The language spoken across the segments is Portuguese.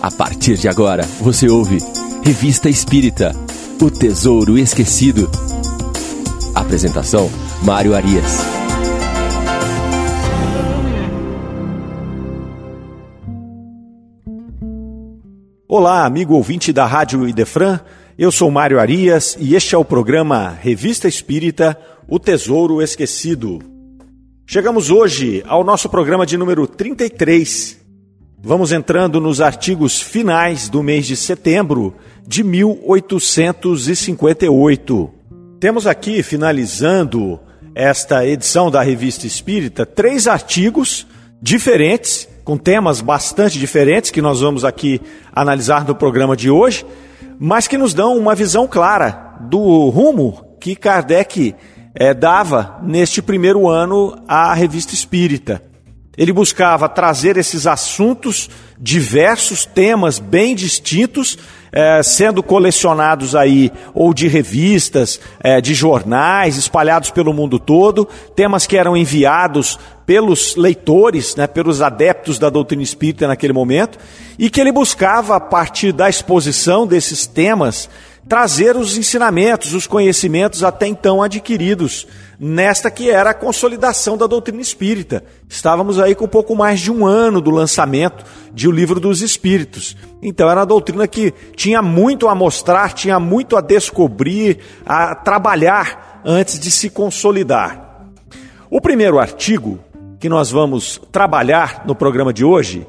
A partir de agora, você ouve Revista Espírita O Tesouro Esquecido. Apresentação: Mário Arias. Olá, amigo ouvinte da Rádio Idefran. Eu sou Mário Arias e este é o programa Revista Espírita O Tesouro Esquecido. Chegamos hoje ao nosso programa de número 33. Vamos entrando nos artigos finais do mês de setembro de 1858. Temos aqui, finalizando esta edição da Revista Espírita, três artigos diferentes, com temas bastante diferentes, que nós vamos aqui analisar no programa de hoje, mas que nos dão uma visão clara do rumo que Kardec é, dava neste primeiro ano à revista espírita. Ele buscava trazer esses assuntos, diversos temas bem distintos, é, sendo colecionados aí, ou de revistas, é, de jornais, espalhados pelo mundo todo, temas que eram enviados pelos leitores, né, pelos adeptos da doutrina espírita naquele momento, e que ele buscava, a partir da exposição desses temas, trazer os ensinamentos, os conhecimentos até então adquiridos nesta que era a consolidação da doutrina espírita. Estávamos aí com pouco mais de um ano do lançamento de O Livro dos Espíritos. Então era uma doutrina que tinha muito a mostrar, tinha muito a descobrir, a trabalhar antes de se consolidar. O primeiro artigo que nós vamos trabalhar no programa de hoje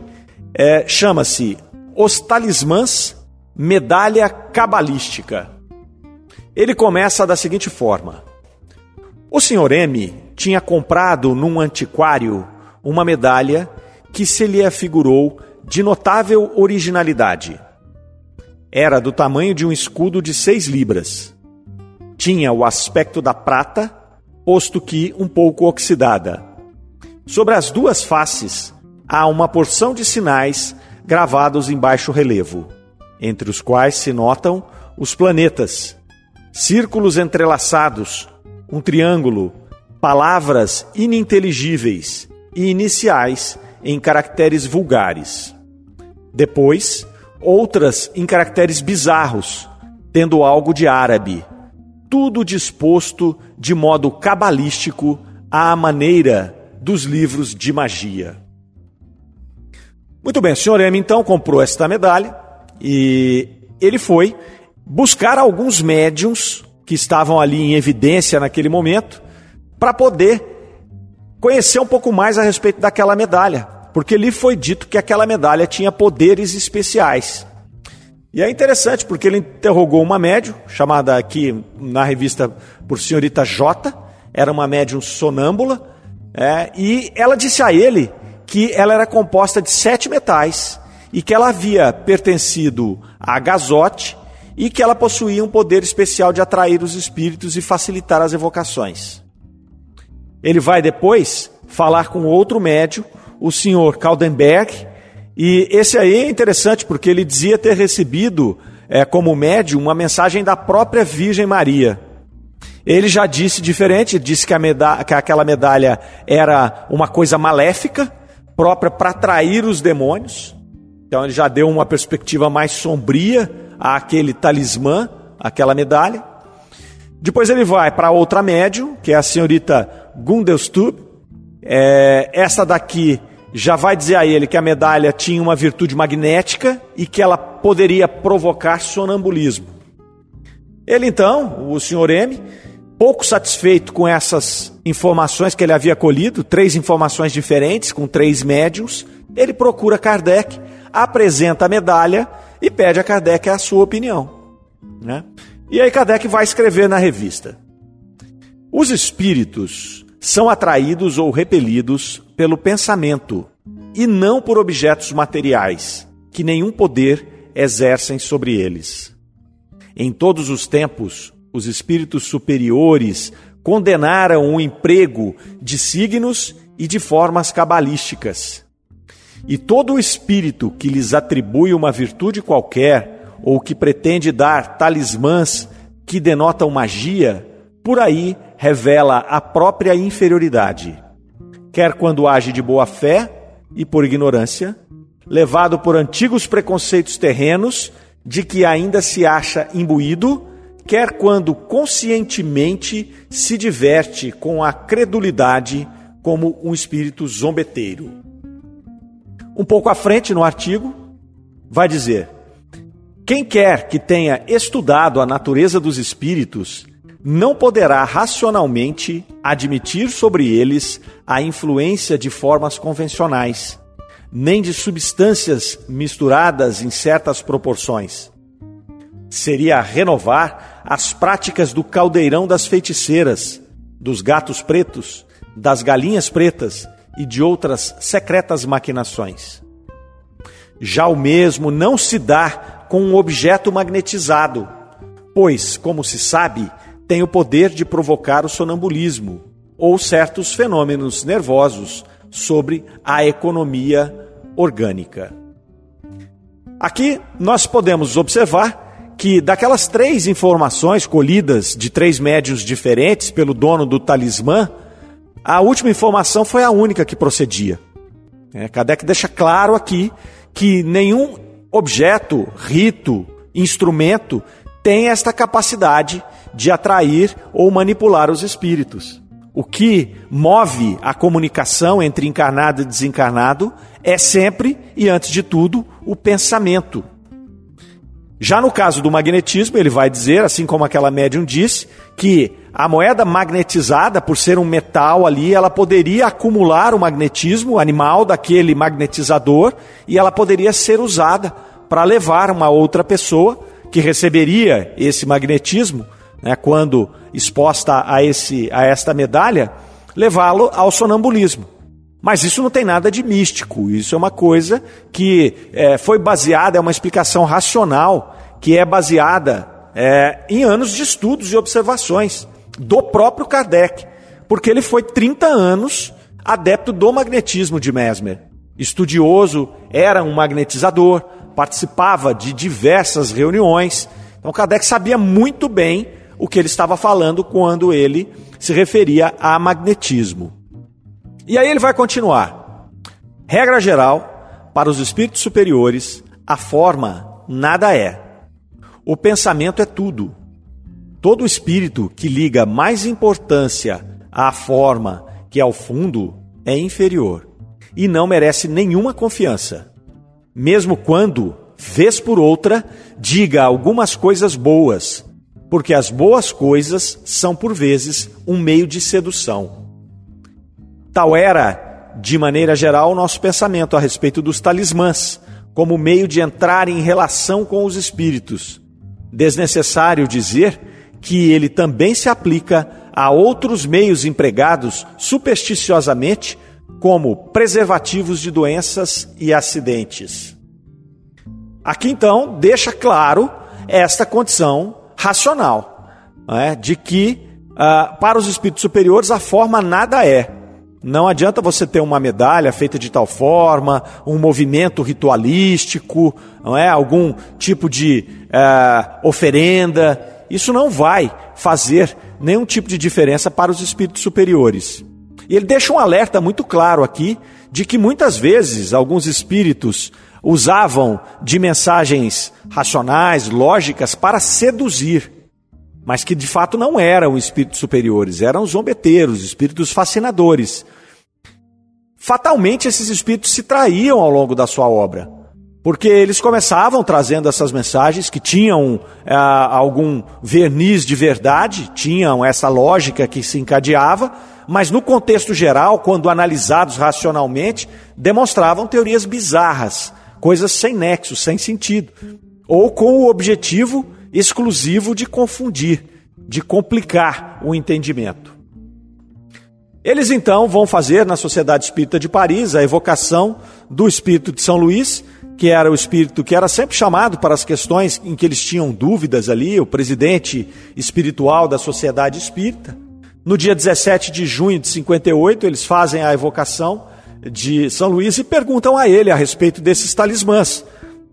é, chama-se Os Talismãs medalha cabalística. Ele começa da seguinte forma: O Sr. M tinha comprado num antiquário uma medalha que se lhe afigurou de notável originalidade. Era do tamanho de um escudo de seis libras. Tinha o aspecto da prata, posto que um pouco oxidada. Sobre as duas faces há uma porção de sinais gravados em baixo relevo entre os quais se notam os planetas, círculos entrelaçados, um triângulo, palavras ininteligíveis e iniciais em caracteres vulgares. Depois, outras em caracteres bizarros, tendo algo de árabe, tudo disposto de modo cabalístico à maneira dos livros de magia. Muito bem, o senhor M então comprou esta medalha e ele foi buscar alguns médiums que estavam ali em evidência naquele momento para poder conhecer um pouco mais a respeito daquela medalha, porque lhe foi dito que aquela medalha tinha poderes especiais. E é interessante porque ele interrogou uma médium, chamada aqui na revista por senhorita J, era uma médium sonâmbula, é, e ela disse a ele que ela era composta de sete metais e que ela havia pertencido a Gazote e que ela possuía um poder especial de atrair os espíritos e facilitar as evocações. Ele vai depois falar com outro médium, o senhor Kaldenberg, e esse aí é interessante porque ele dizia ter recebido é, como médium uma mensagem da própria Virgem Maria. Ele já disse diferente, disse que, medalha, que aquela medalha era uma coisa maléfica, própria para atrair os demônios. Então ele já deu uma perspectiva mais sombria àquele talismã, aquela medalha. Depois ele vai para outra médium, que é a senhorita Gundelstub. É, essa daqui já vai dizer a ele que a medalha tinha uma virtude magnética e que ela poderia provocar sonambulismo. Ele então, o senhor M, pouco satisfeito com essas informações que ele havia colhido, três informações diferentes, com três médiums, ele procura Kardec apresenta a medalha e pede a Kardec a sua opinião. Né? E aí Kardec vai escrever na revista: Os espíritos são atraídos ou repelidos pelo pensamento e não por objetos materiais, que nenhum poder exercem sobre eles. Em todos os tempos, os espíritos superiores condenaram o emprego de signos e de formas cabalísticas e todo espírito que lhes atribui uma virtude qualquer, ou que pretende dar talismãs que denotam magia, por aí revela a própria inferioridade. Quer quando age de boa fé e por ignorância, levado por antigos preconceitos terrenos de que ainda se acha imbuído, quer quando conscientemente se diverte com a credulidade como um espírito zombeteiro. Um pouco à frente no artigo, vai dizer: quem quer que tenha estudado a natureza dos espíritos não poderá racionalmente admitir sobre eles a influência de formas convencionais, nem de substâncias misturadas em certas proporções. Seria renovar as práticas do caldeirão das feiticeiras, dos gatos pretos, das galinhas pretas e de outras secretas maquinações. Já o mesmo não se dá com um objeto magnetizado, pois, como se sabe, tem o poder de provocar o sonambulismo ou certos fenômenos nervosos sobre a economia orgânica. Aqui nós podemos observar que daquelas três informações colhidas de três médios diferentes pelo dono do talismã, a última informação foi a única que procedia. É, Kardec deixa claro aqui que nenhum objeto, rito, instrumento tem esta capacidade de atrair ou manipular os espíritos. O que move a comunicação entre encarnado e desencarnado é sempre e antes de tudo o pensamento. Já no caso do magnetismo, ele vai dizer, assim como aquela médium disse, que a moeda magnetizada, por ser um metal ali, ela poderia acumular o magnetismo animal daquele magnetizador e ela poderia ser usada para levar uma outra pessoa que receberia esse magnetismo, né, quando exposta a, esse, a esta medalha, levá-lo ao sonambulismo. Mas isso não tem nada de místico, isso é uma coisa que é, foi baseada, é uma explicação racional, que é baseada é, em anos de estudos e observações do próprio Kardec, porque ele foi 30 anos adepto do magnetismo de Mesmer. Estudioso, era um magnetizador, participava de diversas reuniões. Então Kardec sabia muito bem o que ele estava falando quando ele se referia a magnetismo. E aí ele vai continuar. Regra geral, para os espíritos superiores, a forma nada é. O pensamento é tudo. Todo espírito que liga mais importância à forma que ao fundo é inferior e não merece nenhuma confiança. Mesmo quando, vez por outra, diga algumas coisas boas, porque as boas coisas são por vezes um meio de sedução. Tal era, de maneira geral, o nosso pensamento a respeito dos talismãs, como meio de entrar em relação com os espíritos. Desnecessário dizer que ele também se aplica a outros meios empregados supersticiosamente, como preservativos de doenças e acidentes. Aqui então deixa claro esta condição racional, é? de que uh, para os espíritos superiores a forma nada é. Não adianta você ter uma medalha feita de tal forma, um movimento ritualístico, não é? algum tipo de uh, oferenda. Isso não vai fazer nenhum tipo de diferença para os espíritos superiores. E ele deixa um alerta muito claro aqui de que muitas vezes alguns espíritos usavam de mensagens racionais, lógicas, para seduzir, mas que de fato não eram espíritos superiores, eram zombeteiros, espíritos fascinadores. Fatalmente esses espíritos se traíam ao longo da sua obra. Porque eles começavam trazendo essas mensagens que tinham ah, algum verniz de verdade, tinham essa lógica que se encadeava, mas no contexto geral, quando analisados racionalmente, demonstravam teorias bizarras, coisas sem nexo, sem sentido, ou com o objetivo exclusivo de confundir, de complicar o entendimento. Eles então vão fazer na Sociedade Espírita de Paris a evocação do espírito de São Luís que era o espírito que era sempre chamado para as questões em que eles tinham dúvidas ali, o presidente espiritual da sociedade espírita. No dia 17 de junho de 58, eles fazem a evocação de São Luís e perguntam a ele a respeito desses talismãs.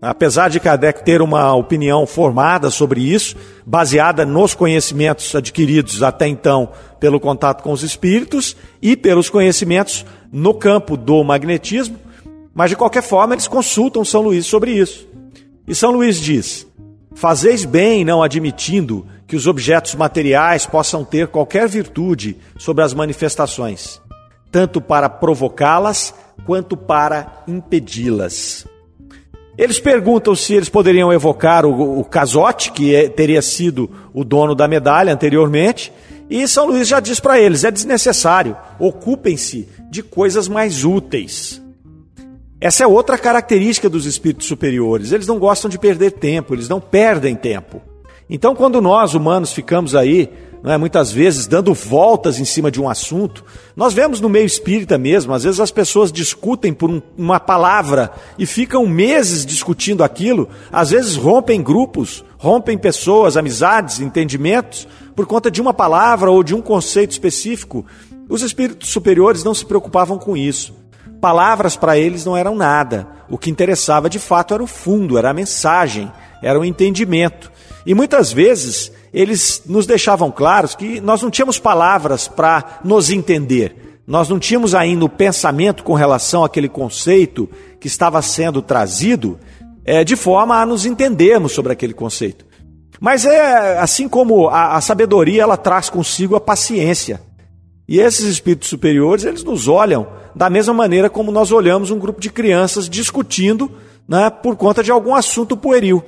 Apesar de Kardec ter uma opinião formada sobre isso, baseada nos conhecimentos adquiridos até então pelo contato com os espíritos e pelos conhecimentos no campo do magnetismo, Mas de qualquer forma, eles consultam São Luís sobre isso. E São Luís diz: Fazeis bem não admitindo que os objetos materiais possam ter qualquer virtude sobre as manifestações, tanto para provocá-las quanto para impedi-las. Eles perguntam se eles poderiam evocar o, o Casote, que é, teria sido o dono da medalha anteriormente, e São Luís já diz para eles: é desnecessário, ocupem-se de coisas mais úteis. Essa é outra característica dos espíritos superiores. Eles não gostam de perder tempo, eles não perdem tempo. Então, quando nós humanos ficamos aí, é, muitas vezes dando voltas em cima de um assunto, nós vemos no meio espírita mesmo, às vezes as pessoas discutem por um, uma palavra e ficam meses discutindo aquilo, às vezes rompem grupos, rompem pessoas, amizades, entendimentos, por conta de uma palavra ou de um conceito específico. Os espíritos superiores não se preocupavam com isso. Palavras para eles não eram nada. O que interessava de fato era o fundo, era a mensagem, era o entendimento. E muitas vezes eles nos deixavam claros que nós não tínhamos palavras para nos entender. Nós não tínhamos ainda o pensamento com relação àquele conceito que estava sendo trazido, é, de forma a nos entendermos sobre aquele conceito. Mas é assim como a, a sabedoria ela traz consigo a paciência. E esses espíritos superiores, eles nos olham da mesma maneira como nós olhamos um grupo de crianças discutindo né, por conta de algum assunto pueril.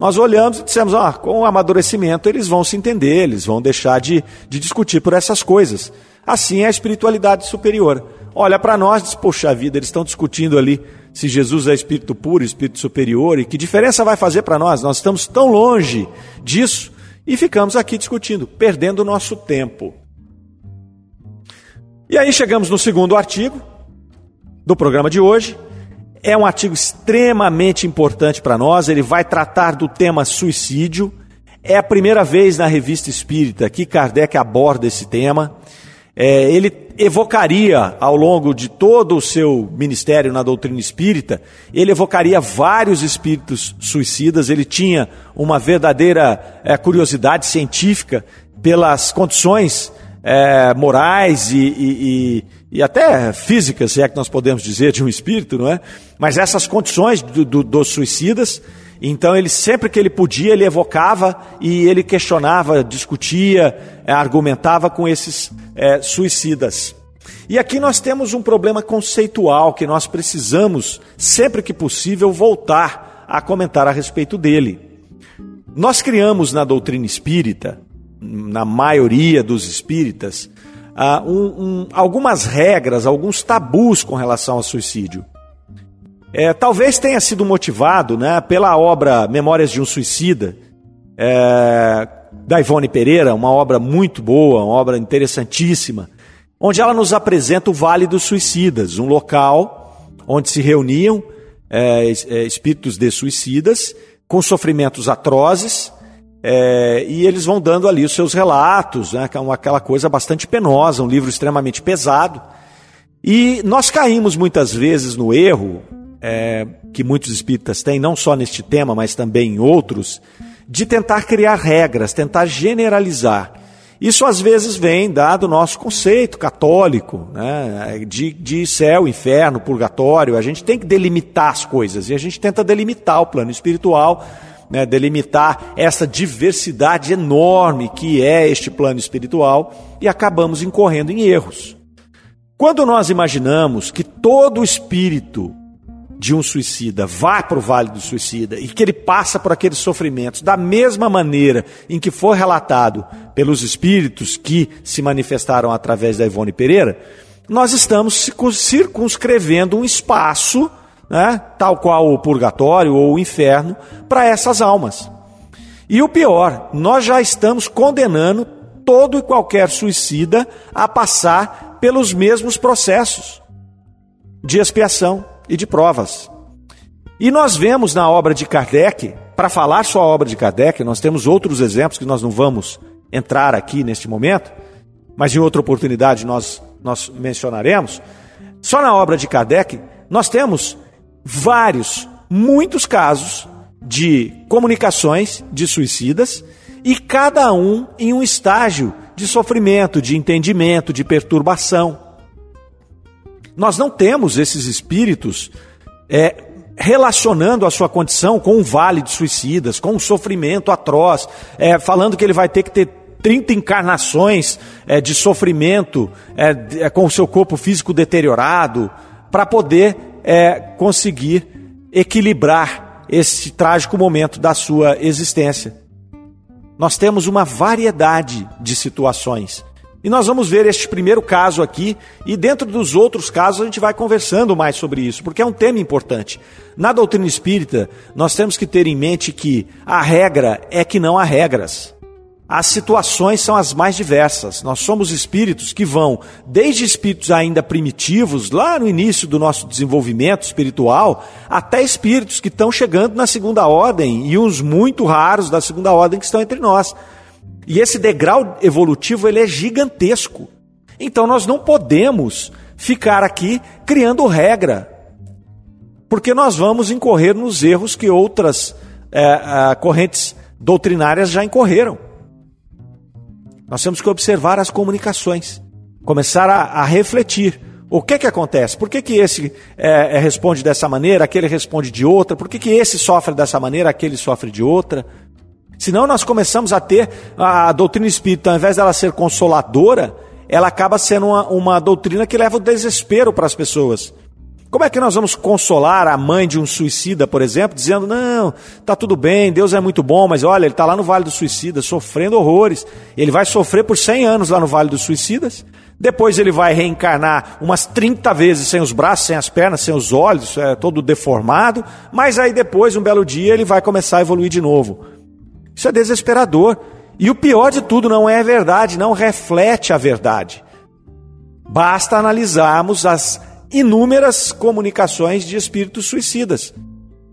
Nós olhamos e dissemos, ah, com o amadurecimento eles vão se entender, eles vão deixar de, de discutir por essas coisas. Assim é a espiritualidade superior. Olha para nós e diz, poxa vida, eles estão discutindo ali se Jesus é espírito puro, espírito superior, e que diferença vai fazer para nós? Nós estamos tão longe disso e ficamos aqui discutindo, perdendo o nosso tempo. E aí chegamos no segundo artigo do programa de hoje. É um artigo extremamente importante para nós, ele vai tratar do tema suicídio. É a primeira vez na revista espírita que Kardec aborda esse tema. É, ele evocaria, ao longo de todo o seu ministério na doutrina espírita, ele evocaria vários espíritos suicidas. Ele tinha uma verdadeira é, curiosidade científica pelas condições é, morais e, e, e, até físicas, se é que nós podemos dizer, de um espírito, não é? Mas essas condições do, do, dos suicidas, então ele sempre que ele podia, ele evocava e ele questionava, discutia, é, argumentava com esses é, suicidas. E aqui nós temos um problema conceitual que nós precisamos, sempre que possível, voltar a comentar a respeito dele. Nós criamos na doutrina espírita na maioria dos espíritas, uh, um, um, algumas regras, alguns tabus com relação ao suicídio. É, talvez tenha sido motivado né, pela obra Memórias de um Suicida, é, da Ivone Pereira, uma obra muito boa, uma obra interessantíssima, onde ela nos apresenta o Vale dos Suicidas, um local onde se reuniam é, é espíritos de suicidas com sofrimentos atrozes é, e eles vão dando ali os seus relatos, né, é aquela coisa bastante penosa, um livro extremamente pesado. E nós caímos muitas vezes no erro, é, que muitos espíritas têm, não só neste tema, mas também em outros, de tentar criar regras, tentar generalizar. Isso às vezes vem dado o nosso conceito católico, né, de, de céu, inferno, purgatório. A gente tem que delimitar as coisas e a gente tenta delimitar o plano espiritual né, delimitar essa diversidade enorme que é este plano espiritual e acabamos incorrendo em erros. Quando nós imaginamos que todo espírito de um suicida vá para o vale do suicida e que ele passa por aqueles sofrimentos da mesma maneira em que foi relatado pelos espíritos que se manifestaram através da Ivone Pereira, nós estamos circunscrevendo um espaço né, tal qual o purgatório ou o inferno, para essas almas. E o pior, nós já estamos condenando todo e qualquer suicida a passar pelos mesmos processos de expiação e de provas. E nós vemos na obra de Kardec, para falar só a obra de Kardec, nós temos outros exemplos que nós não vamos entrar aqui neste momento, mas em outra oportunidade nós, nós mencionaremos. Só na obra de Kardec, nós temos vários, muitos casos de comunicações de suicidas e cada um em um estágio de sofrimento, de entendimento, de perturbação. Nós não temos esses espíritos é, relacionando a sua condição com um vale de suicidas, com um sofrimento atroz, é, falando que ele vai ter que ter 30 encarnações é, de sofrimento é, é, com o seu corpo físico deteriorado, para poder é, conseguir equilibrar esse trágico momento da sua existência. Nós temos uma variedade de situações. E nós vamos ver este primeiro caso aqui, e dentro dos outros casos a gente vai conversando mais sobre isso, porque é um tema importante. Na doutrina espírita, nós temos que ter em mente que a regra é que não há regras. As situações são as mais diversas. Nós somos espíritos que vão desde espíritos ainda primitivos, lá no início do nosso desenvolvimento espiritual, até espíritos que estão chegando na segunda ordem e uns muito raros da segunda ordem que estão entre nós. E esse degrau evolutivo ele é gigantesco. Então nós não podemos ficar aqui criando regra, porque nós vamos incorrer nos erros que outras é, correntes doutrinárias já incorreram. Nós temos que observar as comunicações, começar a, a refletir. O que que acontece? Por que, que esse é, é, responde dessa maneira, aquele responde de outra? Por que, que esse sofre dessa maneira, aquele sofre de outra? Senão nós começamos a ter a doutrina espírita, ao invés dela ser consoladora, ela acaba sendo uma, uma doutrina que leva o desespero para as pessoas. Como é que nós vamos consolar a mãe de um suicida, por exemplo, dizendo: não, tá tudo bem, Deus é muito bom, mas olha, ele está lá no Vale dos Suicidas, sofrendo horrores. Ele vai sofrer por 100 anos lá no Vale dos Suicidas. Depois ele vai reencarnar umas 30 vezes sem os braços, sem as pernas, sem os olhos, é, todo deformado. Mas aí depois, um belo dia, ele vai começar a evoluir de novo. Isso é desesperador. E o pior de tudo não é verdade, não reflete a verdade. Basta analisarmos as inúmeras comunicações de espíritos suicidas.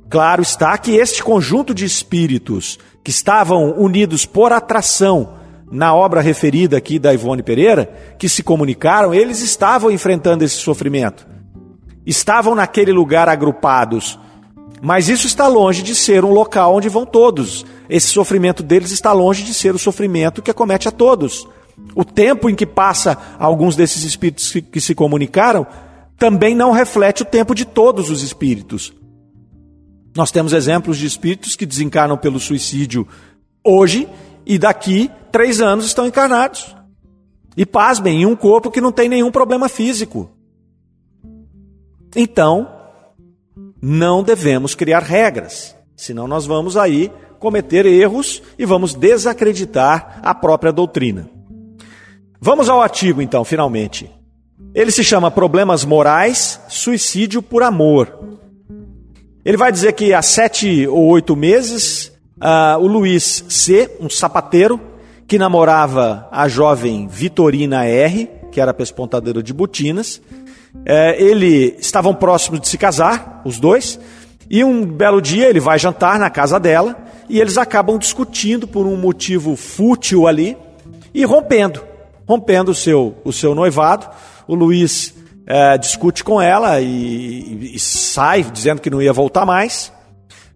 Claro está que este conjunto de espíritos que estavam unidos por atração na obra referida aqui da Ivone Pereira, que se comunicaram, eles estavam enfrentando esse sofrimento. Estavam naquele lugar agrupados. Mas isso está longe de ser um local onde vão todos. Esse sofrimento deles está longe de ser o sofrimento que acomete a todos. O tempo em que passa alguns desses espíritos que, se comunicaram também não reflete o tempo de todos os espíritos. Nós temos exemplos de espíritos que desencarnam pelo suicídio hoje e daqui três anos estão encarnados. E pasmem, em um corpo que não tem nenhum problema físico. Então, não devemos criar regras, senão nós vamos aí cometer erros e vamos desacreditar a própria doutrina. Vamos ao artigo, então, finalmente. Ele se chama Problemas Morais, Suicídio por Amor. Ele vai dizer que há sete ou oito meses, uh, o Luiz C., um sapateiro, que namorava a jovem Vitorina R., que era pespontadeira de botinas, uh, ele estavam próximos de se casar, os dois, e um belo dia ele vai jantar na casa dela e eles acabam discutindo por um motivo fútil ali e rompendo, rompendo o seu, o seu noivado. O Luiz é, discute com ela e, e, sai dizendo que não ia voltar mais.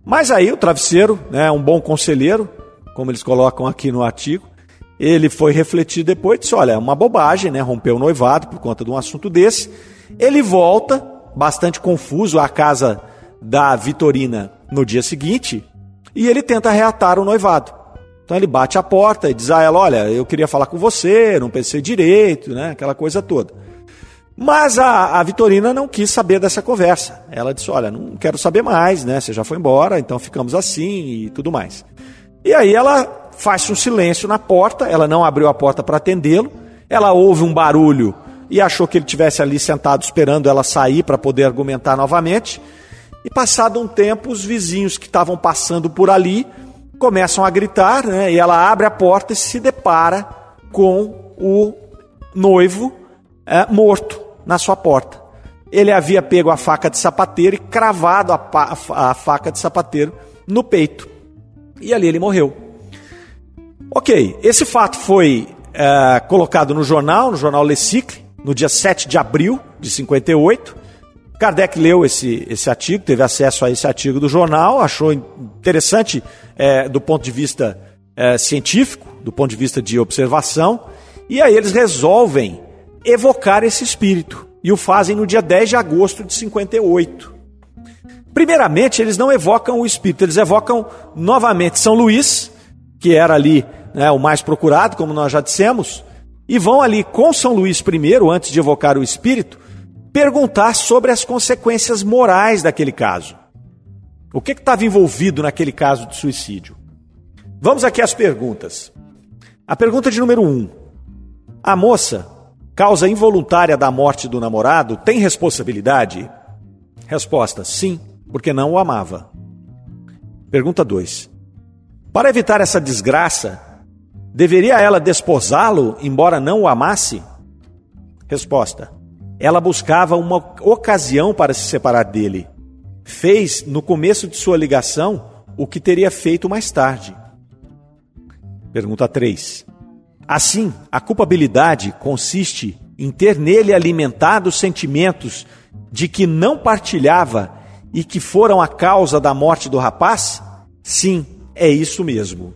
Mas aí o travesseiro, né, um bom conselheiro, como eles colocam aqui no artigo, ele foi refletir depois e disse: Olha, é uma bobagem, né? Romper o noivado por conta de um assunto desse. Ele volta, bastante confuso, à casa da Vitorina no dia seguinte e ele tenta reatar o noivado. Então ele bate a porta e diz a ela: Olha, eu queria falar com você, não pensei direito, né? aquela coisa toda. Mas a, a Vitorina não quis saber dessa conversa. Ela disse: Olha, não quero saber mais, né? Você já foi embora, então ficamos assim e tudo mais. E aí ela faz um silêncio na porta, ela não abriu a porta para atendê-lo, ela ouve um barulho e achou que ele tivesse ali sentado esperando ela sair para poder argumentar novamente. E passado um tempo, os vizinhos que estavam passando por ali começam a gritar, né? E ela abre a porta e se depara com o noivo é, morto na sua porta. Ele havia pego a faca de sapateiro e cravado a, a, faca de sapateiro no peito. E ali ele morreu. Ok, esse fato foi é, colocado no jornal, no jornal Le Cicle, no dia 7 de abril de 58. Kardec leu esse, esse artigo, teve acesso a esse artigo do jornal, achou interessante é, do ponto de vista é, científico, do ponto de vista de observação, e aí eles resolvem evocar esse espírito e o fazem no dia 10 de agosto de 58. Primeiramente, eles não evocam o espírito, eles evocam novamente São Luís, que era ali né, o mais procurado, como nós já dissemos, e vão ali com São Luís primeiro, antes de evocar o espírito, perguntar sobre as consequências morais daquele caso. O que estava envolvido naquele caso de suicídio? Vamos aqui às perguntas. A pergunta de número um: A moça, causa involuntária da morte do namorado, tem responsabilidade? Resposta: sim, porque não o amava. Pergunta 2: Para evitar essa desgraça, deveria ela desposá-lo, embora não o amasse? Resposta: Ela buscava uma ocasião para se separar dele fez no começo de sua ligação o que teria feito mais tarde. Pergunta 3. Assim, a culpabilidade consiste em ter nele alimentado sentimentos de que não partilhava e que foram a causa da morte do rapaz? Sim, é isso mesmo.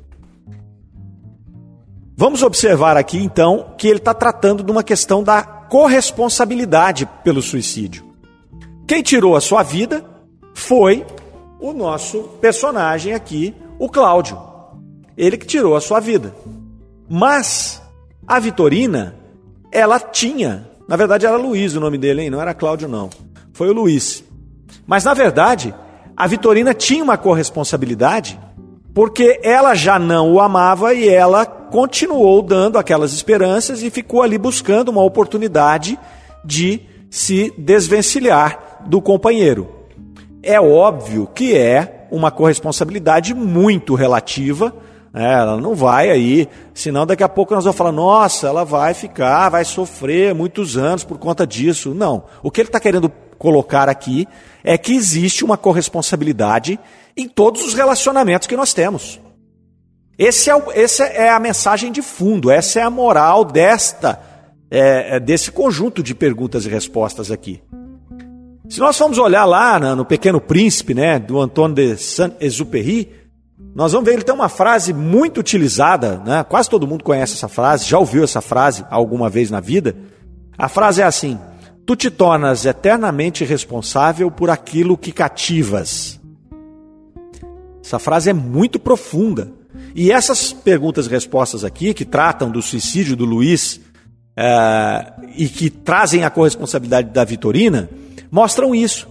Vamos observar aqui então que ele está tratando de uma questão da corresponsabilidade pelo suicídio. Quem tirou a sua vida foi o nosso personagem aqui, o Cláudio. Ele que tirou a sua vida. Mas a Vitorina, ela tinha, na verdade era Luiz o nome dele, hein? não era Cláudio não. Foi o Luiz. Mas na verdade, a Vitorina tinha uma corresponsabilidade porque ela já não o amava e ela continuou dando aquelas esperanças e ficou ali buscando uma oportunidade de se desvencilhar do companheiro. É óbvio que é uma corresponsabilidade muito relativa. Né? Ela não vai aí, senão daqui a pouco nós vamos falar, nossa, ela vai ficar, vai sofrer muitos anos por conta disso. Não. O que ele está querendo colocar aqui é que existe uma corresponsabilidade em todos os relacionamentos que nós temos. Esse é, essa é a mensagem de fundo, essa é a moral desta, é, é desse conjunto de perguntas e respostas aqui. Se nós formos olhar lá no Pequeno Príncipe, né, do Antônio de Saint-Exupéry, nós vamos ver ele tem uma frase muito utilizada, né? Quase todo mundo conhece essa frase, já ouviu essa frase alguma vez na vida. A frase é assim: Tu te tornas eternamente responsável por aquilo que cativas. Essa frase é muito profunda. E essas perguntas e respostas aqui, que tratam do suicídio do Luiz é, e que trazem a corresponsabilidade da Vitorina, mostram isso.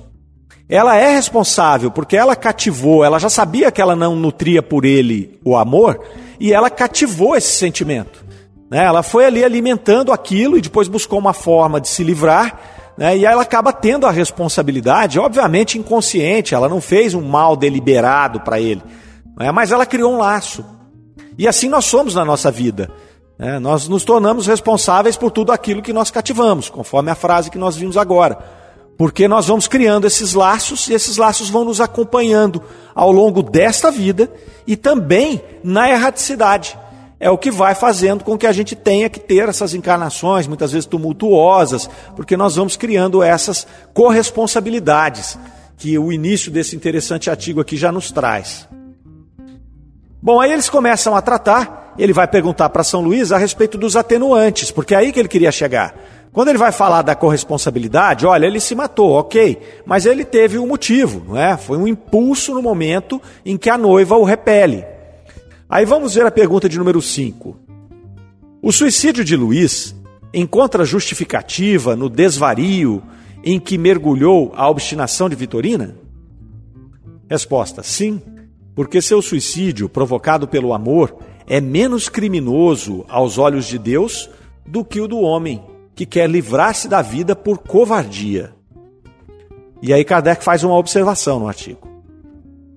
Ela é responsável porque ela cativou, ela já sabia que ela não nutria por ele o amor e ela cativou esse sentimento. Né? Ela foi ali alimentando aquilo e depois buscou uma forma de se livrar. Né? E ela acaba tendo a responsabilidade, obviamente inconsciente, ela não fez um mal deliberado para ele, né? mas ela criou um laço. E assim nós somos na nossa vida. Né? Nós nos tornamos responsáveis por tudo aquilo que nós cativamos, conforme a frase que nós vimos agora. Porque nós vamos criando esses laços e esses laços vão nos acompanhando ao longo desta vida e também na erraticidade. É o que vai fazendo com que a gente tenha que ter essas encarnações, muitas vezes tumultuosas, porque nós vamos criando essas corresponsabilidades que o início desse interessante artigo aqui já nos traz. Bom, aí eles começam a tratar, ele vai perguntar para São Luís a respeito dos atenuantes, porque é aí que ele queria chegar. Quando ele vai falar da corresponsabilidade, olha, ele se matou, ok, mas ele teve um motivo, não é? Foi um impulso no momento em que a noiva o repele. Aí vamos ver a pergunta de número 5. O suicídio de Luiz encontra justificativa no desvario em que mergulhou a obstinação de Vitorina? Resposta: sim, porque seu suicídio, provocado pelo amor, é menos criminoso aos olhos de Deus do que o do homem que quer livrar-se da vida por covardia. E aí Kardec faz uma observação no artigo.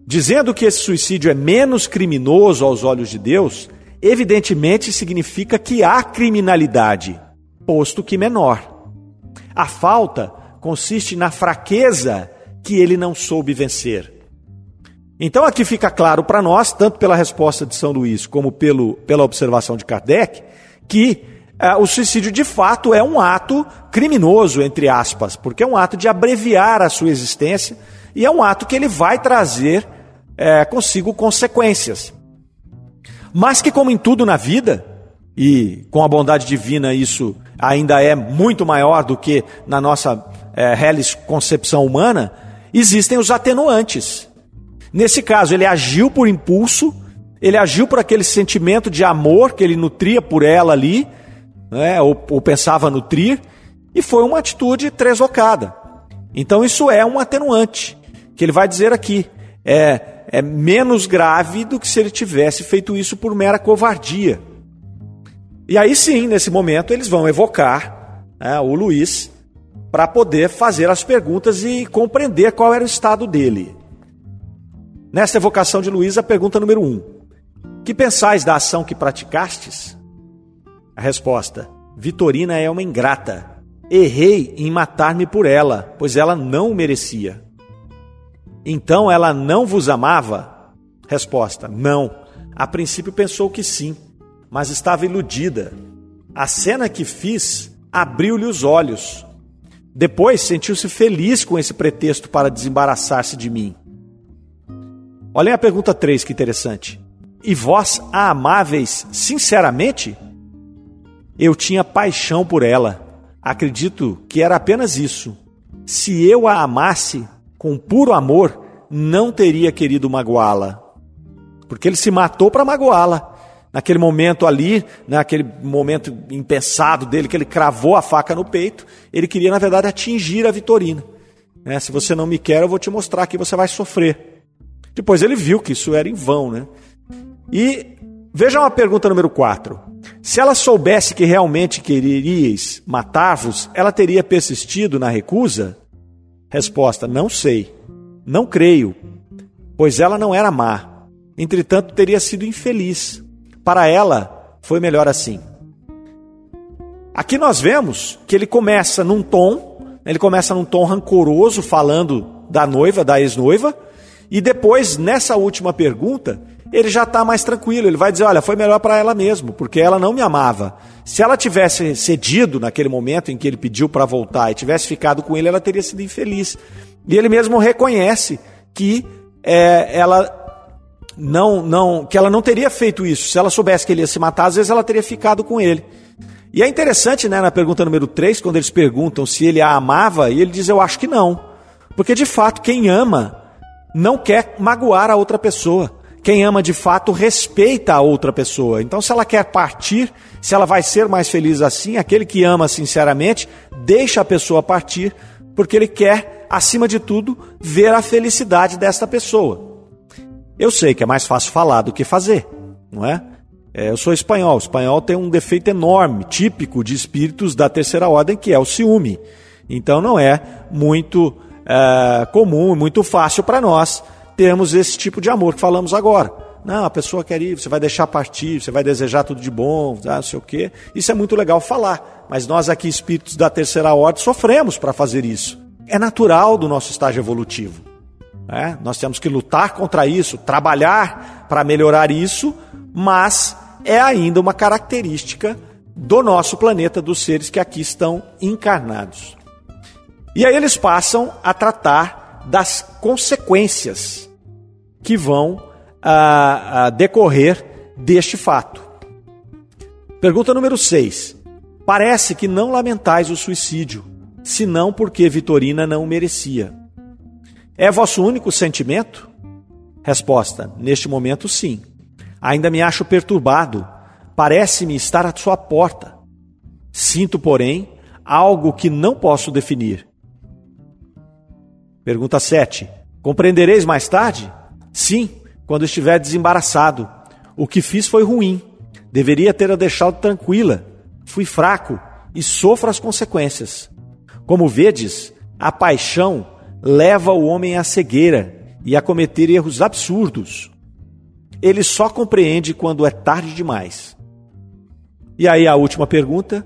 Dizendo que esse suicídio é menos criminoso aos olhos de Deus, evidentemente significa que há criminalidade, posto que menor. A falta consiste na fraqueza que ele não soube vencer. Então aqui fica claro para nós, tanto pela resposta de São Luís como pelo, pela observação de Kardec, que o suicídio de fato é um ato criminoso, entre aspas, porque é um ato de abreviar a sua existência e é um ato que ele vai trazer é, consigo consequências. Mas que, como em tudo na vida, e com a bondade divina isso ainda é muito maior do que na nossa é, reles concepção humana, existem os atenuantes. Nesse caso, ele agiu por impulso, ele agiu por aquele sentimento de amor que ele nutria por ela ali, né, ou, ou pensava nutrir, e foi uma atitude treslocada. Então, isso é um atenuante, que ele vai dizer aqui. É, é menos grave do que se ele tivesse feito isso por mera covardia. E aí sim, nesse momento, eles vão evocar né, o Luiz para poder fazer as perguntas e compreender qual era o estado dele. Nesta evocação de Luiz, a pergunta número um: Que pensais da ação que praticastes? A resposta: Vitorina é uma ingrata. Errei em matar-me por ela, pois ela não o merecia. Então ela não vos amava? Resposta: Não. A princípio pensou que sim mas estava iludida. A cena que fiz abriu-lhe os olhos. Depois sentiu-se feliz com esse pretexto para desembaraçar-se de mim. Olhem a pergunta 3, que interessante. E vós a amáveis sinceramente? Eu tinha paixão por ela. Acredito que era apenas isso. Se eu a amasse com puro amor, não teria querido magoá-la. Porque ele se matou para magoá-la naquele momento ali, naquele momento impensado dele, que ele cravou a faca no peito, ele queria, na verdade, atingir a Vitorina. Né? Se você não me quer, eu vou te mostrar que você vai sofrer. Depois ele viu que isso era em vão. Né? E vejam a pergunta número 4. Se ela soubesse que realmente queríeis matar-vos, ela teria persistido na recusa? Resposta: Não sei. Não creio, pois ela não era má. Entretanto, teria sido infeliz. Para ela, foi melhor assim. Aqui nós vemos que ele começa num tom, ele começa num tom rancoroso, falando da noiva, da ex-noiva, e depois, nessa última pergunta, ele já está mais tranquilo. Ele vai dizer: Olha, foi melhor para ela mesmo, porque ela não me amava. Se ela tivesse cedido naquele momento em que ele pediu para voltar e tivesse ficado com ele, ela teria sido infeliz. E ele mesmo reconhece que é, ela não, não, que ela não teria feito isso. Se ela soubesse que ele ia se matar, às vezes ela teria ficado com ele. E é interessante, né, na pergunta número 3, quando eles perguntam se ele a amava, e ele diz: Eu acho que não. Porque de fato, quem ama não quer magoar a outra pessoa. Quem ama de fato respeita a outra pessoa. Então, se ela quer partir, se ela vai ser mais feliz assim, aquele que ama sinceramente, deixa a pessoa partir, porque ele quer, acima de tudo, ver a felicidade desta pessoa. Eu sei que é mais fácil falar do que fazer, não é? é? Eu sou espanhol. O espanhol tem um defeito enorme, típico de espíritos da terceira ordem, que é o ciúme. Então não é muito é, comum, muito fácil para nós termos esse tipo de amor que falamos agora. Não, a pessoa quer ir, você vai deixar partir, você vai desejar tudo de bom, ah, não sei o quê. Isso é muito legal falar, mas nós aqui, espíritos da terceira ordem, sofremos para fazer isso. É natural do nosso estágio evolutivo. É, nós temos que lutar contra isso, trabalhar para melhorar isso, mas é ainda uma característica do nosso planeta, dos seres que aqui estão encarnados. E aí eles passam a tratar das consequências que vão a, a decorrer deste fato. Pergunta número 6. Parece que não lamentais o suicídio, senão porque Vitorina não o merecia. É vosso único sentimento? Resposta: Neste momento, sim. Ainda me acho perturbado. Parece-me estar à sua porta. Sinto, porém, algo que não posso definir. Pergunta 7. Compreendereis mais tarde? Sim, quando estiver desembaraçado. O que fiz foi ruim. Deveria ter a deixado tranquila. Fui fraco e sofro as consequências. Como vedes, a paixão leva o homem à cegueira e a cometer erros absurdos. Ele só compreende quando é tarde demais. E aí a última pergunta: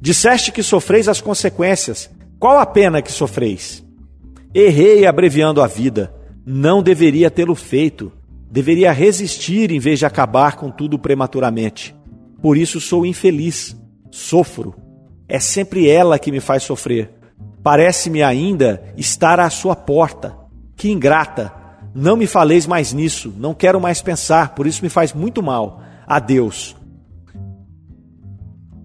Disseste que sofreis as consequências. Qual a pena que sofreis? Errei abreviando a vida. Não deveria tê-lo feito. Deveria resistir em vez de acabar com tudo prematuramente. Por isso sou infeliz. Sofro. É sempre ela que me faz sofrer. Parece-me ainda estar à sua porta. Que ingrata! Não me faleis mais nisso, não quero mais pensar, por isso me faz muito mal. Adeus.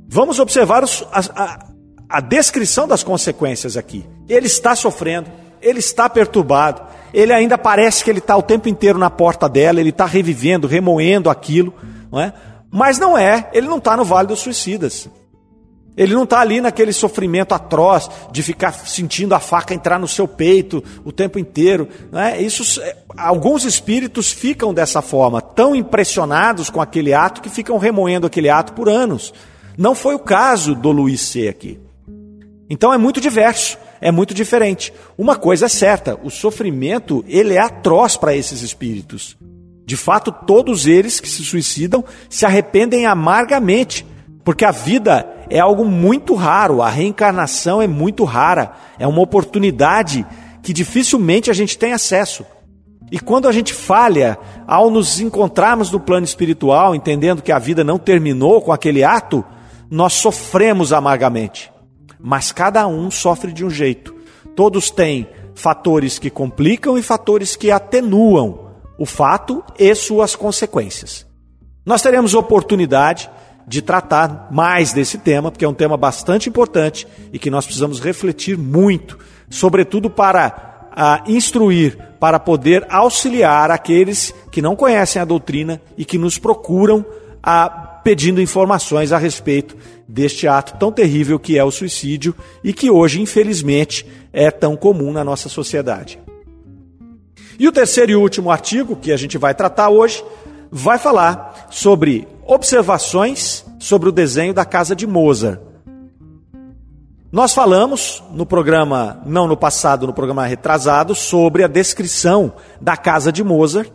Vamos observar a, a, a descrição das consequências aqui. Ele está sofrendo, ele está perturbado, ele ainda parece que ele está o tempo inteiro na porta dela, ele está revivendo, remoendo aquilo, não é? Mas não é, ele não está no Vale dos Suicidas. Ele não está ali naquele sofrimento atroz de ficar sentindo a faca entrar no seu peito o tempo inteiro. Né? Isso, é, alguns espíritos ficam dessa forma, tão impressionados com aquele ato que ficam remoendo aquele ato por anos. Não foi o caso do Luiz C aqui. Então é muito diverso, é muito diferente. Uma coisa é certa, o sofrimento ele é atroz para esses espíritos. De fato, todos eles que se suicidam se arrependem amargamente, porque a vida é algo muito raro, a reencarnação é muito rara, é uma oportunidade que dificilmente a gente tem acesso. E quando a gente falha ao nos encontrarmos no plano espiritual, entendendo que a vida não terminou com aquele ato, nós sofremos amargamente. Mas cada um sofre de um jeito. Todos têm fatores que complicam e fatores que atenuam o fato e suas consequências. Nós teremos oportunidade de tratar mais desse tema, porque é um tema bastante importante e que nós precisamos refletir muito, sobretudo para a, instruir, para poder auxiliar aqueles que não conhecem a doutrina e que nos procuram a, pedindo informações a respeito deste ato tão terrível que é o suicídio e que hoje, infelizmente, é tão comum na nossa sociedade. E o terceiro e último artigo que a gente vai tratar hoje vai falar sobre observações sobre o desenho da casa de Mozart. Nós falamos no programa, não no passado, no programa retrasado, sobre a descrição da casa de Mozart,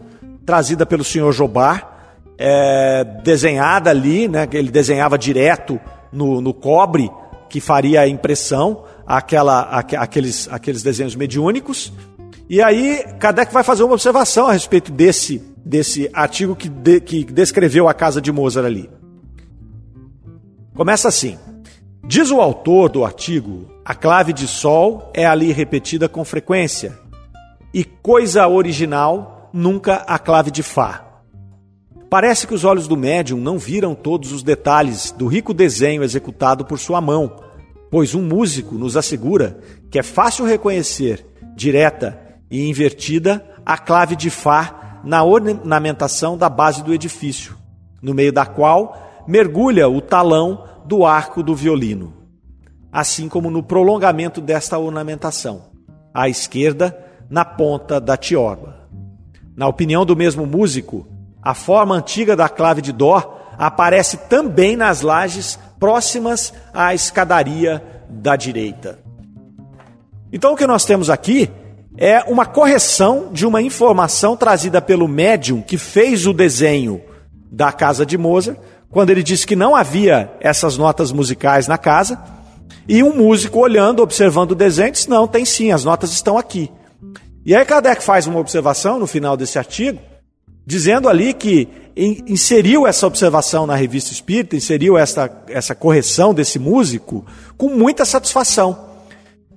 trazida pelo senhor Jobard, é, desenhada ali, né, ele desenhava direto no, no cobre que faria a impressão, aquela, aqueles, aqueles desenhos mediúnicos. E aí, Kardec vai fazer uma observação a respeito desse desse artigo que, de, que descreveu a casa de Mozart ali. Começa assim: diz o autor do artigo, a clave de Sol é ali repetida com frequência, e coisa original, nunca a clave de Fá. Parece que os olhos do médium não viram todos os detalhes do rico desenho executado por sua mão, pois um músico nos assegura que é fácil reconhecer, direta e invertida, a clave de Fá na ornamentação da base do edifício, no meio da qual mergulha o talão do arco do violino, assim como no prolongamento desta ornamentação, à esquerda, na ponta da tiorba. Na opinião do mesmo músico, a forma antiga da clave de Dó aparece também nas lajes próximas à escadaria da direita. Então o que nós temos aqui é uma correção de uma informação trazida pelo médium que fez o desenho da casa de Mozart, quando ele disse que não havia essas notas musicais na casa, e um músico olhando, observando o desenho, disse: Não, tem sim, as notas estão aqui. E aí Kardec faz uma observação no final desse artigo, dizendo ali que inseriu essa observação na revista Espírita, inseriu essa, essa correção desse músico com muita satisfação,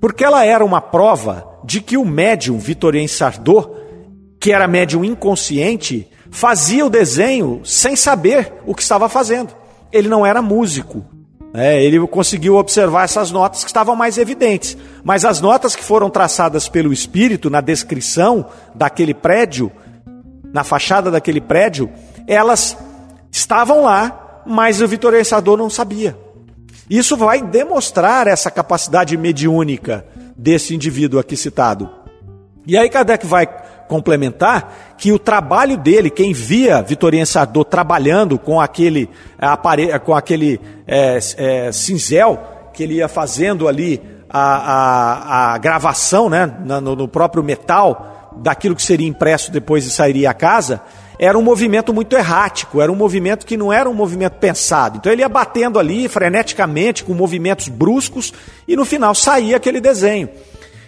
porque ela era uma prova de que o médium Vitorien Sardot, que era médium inconsciente, fazia o desenho sem saber o que estava fazendo. Ele não era músico. É, ele conseguiu observar essas notas que estavam mais evidentes. Mas as notas que foram traçadas pelo espírito na descrição daquele prédio, na fachada daquele prédio, elas estavam lá, mas o Vitorien Sardot não sabia. Isso vai demonstrar essa capacidade mediúnica desse indivíduo aqui citado. E aí Kardec vai complementar que o trabalho dele, quem via Vitorien Sardot trabalhando com aquele, aparelho, com aquele é, é, cinzel que ele ia fazendo ali a, a, a gravação né, no, no próprio metal daquilo que seria impresso depois e sairia a casa, era um movimento muito errático, era um movimento que não era um movimento pensado. Então ele ia batendo ali freneticamente, com movimentos bruscos, e no final saía aquele desenho.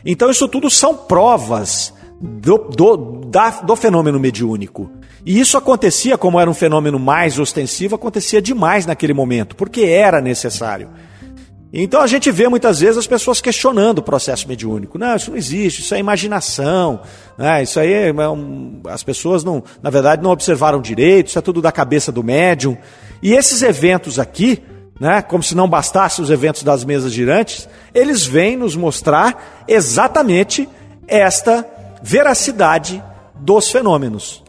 Então isso tudo são provas do, do, da, do fenômeno mediúnico. E isso acontecia, como era um fenômeno mais ostensivo, acontecia demais naquele momento, porque era necessário. Então a gente vê muitas vezes as pessoas questionando o processo mediúnico. Não, isso não existe, isso é imaginação. Né? Isso aí é um, as pessoas não, na verdade, não observaram direito, isso é tudo da cabeça do médium. E esses eventos aqui, né, como se não bastassem os eventos das mesas girantes, eles vêm nos mostrar exatamente esta veracidade dos fenômenos.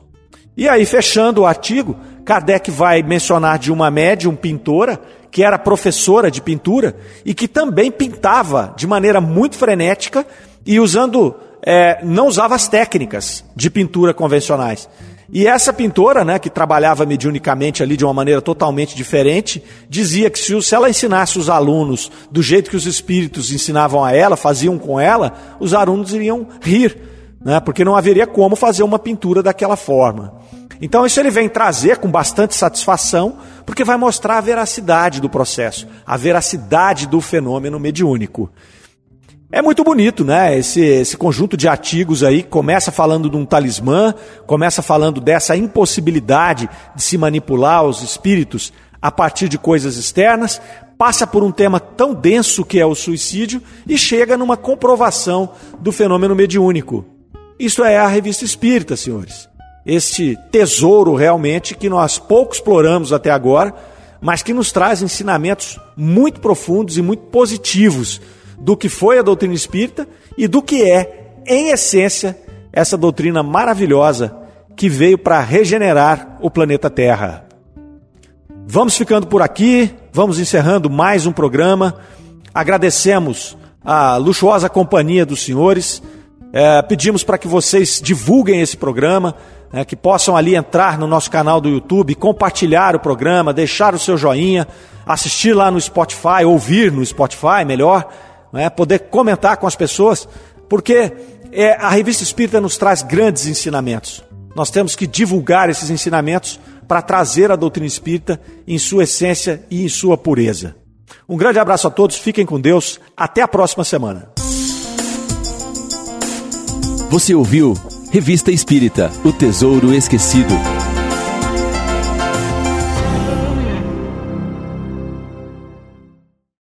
E aí, fechando o artigo, Kardec vai mencionar de uma médium pintora que era professora de pintura e que também pintava de maneira muito frenética e usando, é, não usava as técnicas de pintura convencionais. E essa pintora, né, que trabalhava mediunicamente ali de uma maneira totalmente diferente, dizia que se, ela ensinasse os alunos do jeito que os espíritos ensinavam a ela, faziam com ela, os alunos iriam rir, né, porque não haveria como fazer uma pintura daquela forma. Então isso ele vem trazer com bastante satisfação, porque vai mostrar a veracidade do processo, a veracidade do fenômeno mediúnico. É muito bonito, né? Esse, esse conjunto de artigos aí começa falando de um talismã, começa falando dessa impossibilidade de se manipular os espíritos a partir de coisas externas, passa por um tema tão denso que é o suicídio e chega numa comprovação do fenômeno mediúnico. Isso é a revista espírita, senhores. Este tesouro realmente que nós pouco exploramos até agora, mas que nos traz ensinamentos muito profundos e muito positivos do que foi a doutrina espírita e do que é, em essência, essa doutrina maravilhosa que veio para regenerar o planeta Terra. Vamos ficando por aqui, vamos encerrando mais um programa. Agradecemos a luxuosa companhia dos senhores. É, pedimos para que vocês divulguem esse programa, é, que possam ali entrar no nosso canal do YouTube, compartilhar o programa, deixar o seu joinha, assistir lá no Spotify, ouvir no Spotify, melhor é? poder comentar com as pessoas, porque é, a revista Espírita nos traz grandes ensinamentos. Nós temos que divulgar esses ensinamentos para trazer a doutrina espírita em sua essência e em sua pureza. Um grande abraço a todos, fiquem com Deus, até a próxima semana. Você ouviu Revista Espírita O Tesouro Esquecido.